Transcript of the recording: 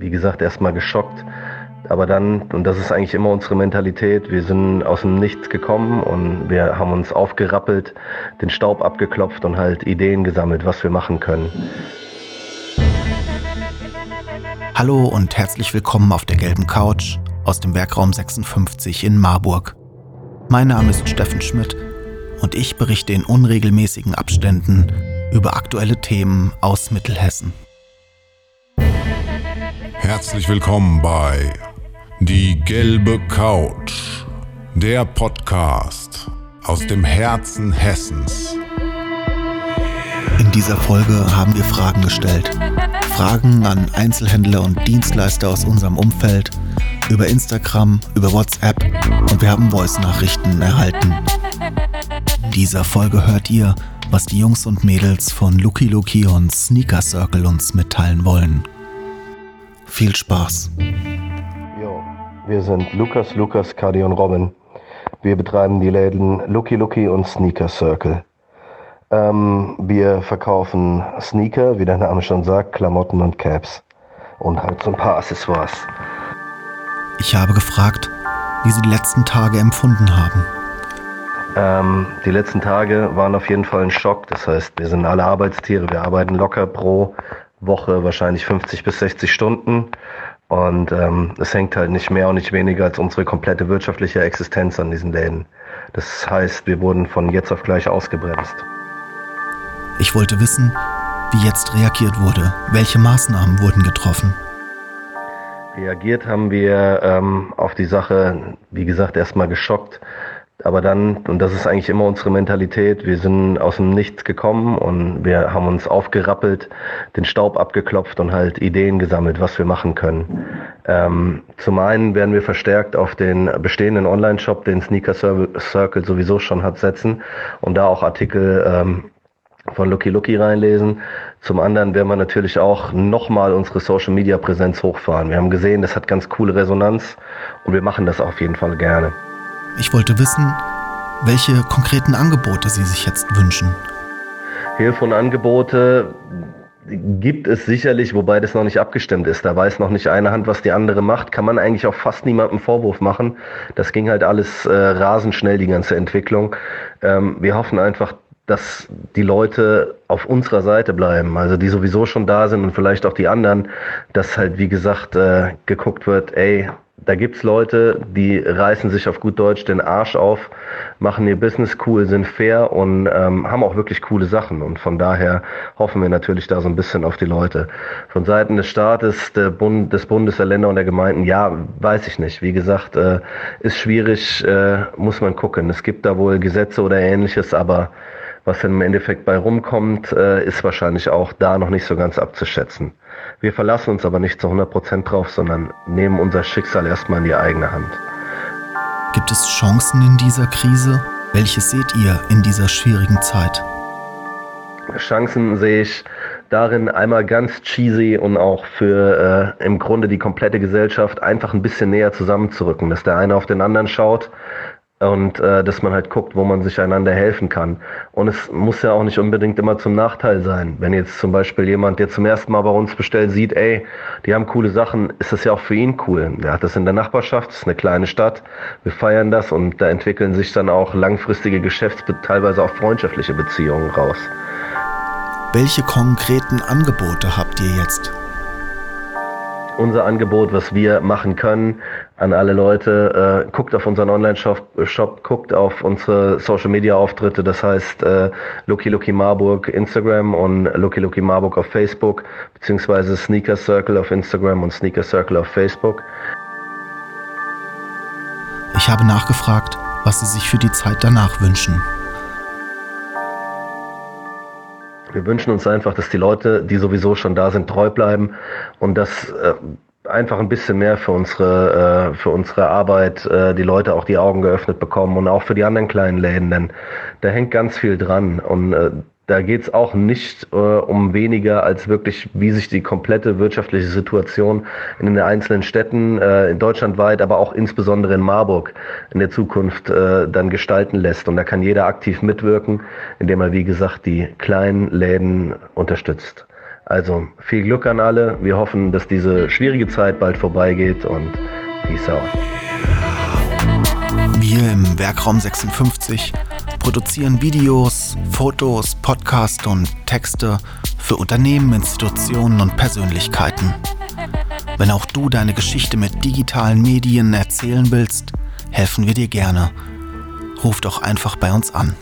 wie gesagt, erstmal geschockt. Aber dann, und das ist eigentlich immer unsere Mentalität, wir sind aus dem Nichts gekommen und wir haben uns aufgerappelt, den Staub abgeklopft und halt Ideen gesammelt, was wir machen können. Hallo und herzlich willkommen auf der gelben Couch aus dem Werkraum 56 in Marburg. Mein Name ist Steffen Schmidt und ich berichte in unregelmäßigen Abständen über aktuelle Themen aus Mittelhessen. Herzlich willkommen bei Die gelbe Couch, der Podcast aus dem Herzen Hessens. In dieser Folge haben wir Fragen gestellt. Fragen an Einzelhändler und Dienstleister aus unserem Umfeld, über Instagram, über WhatsApp und wir haben Voice-Nachrichten erhalten. In dieser Folge hört ihr, was die Jungs und Mädels von Lucky Lucky und Sneaker Circle uns mitteilen wollen. Viel Spaß. Jo, wir sind Lukas, Lukas, Kadi und Robin. Wir betreiben die Läden Lucky Lucky und Sneaker Circle. Ähm, wir verkaufen Sneaker, wie der Name schon sagt, Klamotten und Caps. Und halt so ein paar Accessoires. Ich habe gefragt, wie sie die letzten Tage empfunden haben. Ähm, die letzten Tage waren auf jeden Fall ein Schock. Das heißt, wir sind alle Arbeitstiere. Wir arbeiten locker pro Woche wahrscheinlich 50 bis 60 Stunden. Und ähm, es hängt halt nicht mehr und nicht weniger als unsere komplette wirtschaftliche Existenz an diesen Läden. Das heißt, wir wurden von jetzt auf gleich ausgebremst. Ich wollte wissen, wie jetzt reagiert wurde. Welche Maßnahmen wurden getroffen? Reagiert haben wir ähm, auf die Sache, wie gesagt, erstmal geschockt. Aber dann, und das ist eigentlich immer unsere Mentalität, wir sind aus dem Nichts gekommen und wir haben uns aufgerappelt, den Staub abgeklopft und halt Ideen gesammelt, was wir machen können. Ähm, zum einen werden wir verstärkt auf den bestehenden Online-Shop, den Sneaker Circle sowieso schon hat, setzen und da auch Artikel ähm, von Lucky Lucky reinlesen. Zum anderen werden wir natürlich auch nochmal unsere Social Media Präsenz hochfahren. Wir haben gesehen, das hat ganz coole Resonanz und wir machen das auf jeden Fall gerne. Ich wollte wissen, welche konkreten Angebote Sie sich jetzt wünschen. Hilfe und Angebote gibt es sicherlich, wobei das noch nicht abgestimmt ist. Da weiß noch nicht eine Hand, was die andere macht. Kann man eigentlich auch fast niemandem Vorwurf machen. Das ging halt alles äh, rasend schnell, die ganze Entwicklung. Ähm, wir hoffen einfach, dass die Leute auf unserer Seite bleiben, also die sowieso schon da sind und vielleicht auch die anderen, dass halt, wie gesagt, äh, geguckt wird, ey, da gibt's Leute, die reißen sich auf gut Deutsch den Arsch auf, machen ihr Business cool, sind fair und ähm, haben auch wirklich coole Sachen. Und von daher hoffen wir natürlich da so ein bisschen auf die Leute. Von Seiten des Staates, Bund, des Bundes, der Länder und der Gemeinden, ja, weiß ich nicht. Wie gesagt, äh, ist schwierig, äh, muss man gucken. Es gibt da wohl Gesetze oder ähnliches, aber was dann im Endeffekt bei rumkommt, äh, ist wahrscheinlich auch da noch nicht so ganz abzuschätzen. Wir verlassen uns aber nicht zu 100% drauf, sondern nehmen unser Schicksal erstmal in die eigene Hand. Gibt es Chancen in dieser Krise? Welche seht ihr in dieser schwierigen Zeit? Chancen sehe ich darin einmal ganz cheesy und auch für äh, im Grunde die komplette Gesellschaft einfach ein bisschen näher zusammenzurücken, dass der eine auf den anderen schaut, und äh, dass man halt guckt, wo man sich einander helfen kann. Und es muss ja auch nicht unbedingt immer zum Nachteil sein. Wenn jetzt zum Beispiel jemand, der zum ersten Mal bei uns bestellt, sieht, ey, die haben coole Sachen, ist das ja auch für ihn cool. Der hat das in der Nachbarschaft, das ist eine kleine Stadt, wir feiern das und da entwickeln sich dann auch langfristige Geschäfts-, teilweise auch freundschaftliche Beziehungen raus. Welche konkreten Angebote habt ihr jetzt? unser Angebot, was wir machen können an alle Leute. Äh, guckt auf unseren Online-Shop, Shop, guckt auf unsere Social-Media-Auftritte, das heißt äh, Lucky Lucky Marburg Instagram und Lucky Lucky Marburg auf Facebook, beziehungsweise Sneaker Circle auf Instagram und Sneaker Circle auf Facebook. Ich habe nachgefragt, was Sie sich für die Zeit danach wünschen. Wir wünschen uns einfach, dass die Leute, die sowieso schon da sind, treu bleiben und dass äh, einfach ein bisschen mehr für unsere, äh, für unsere Arbeit äh, die Leute auch die Augen geöffnet bekommen und auch für die anderen kleinen Läden, denn da hängt ganz viel dran und äh, da geht es auch nicht äh, um weniger als wirklich, wie sich die komplette wirtschaftliche Situation in den einzelnen Städten, äh, in deutschlandweit, aber auch insbesondere in Marburg in der Zukunft äh, dann gestalten lässt. Und da kann jeder aktiv mitwirken, indem er, wie gesagt, die kleinen Läden unterstützt. Also viel Glück an alle. Wir hoffen, dass diese schwierige Zeit bald vorbeigeht und peace out. Wir im Werkraum 56 produzieren Videos, Fotos, Podcasts und Texte für Unternehmen, Institutionen und Persönlichkeiten. Wenn auch du deine Geschichte mit digitalen Medien erzählen willst, helfen wir dir gerne. Ruf doch einfach bei uns an.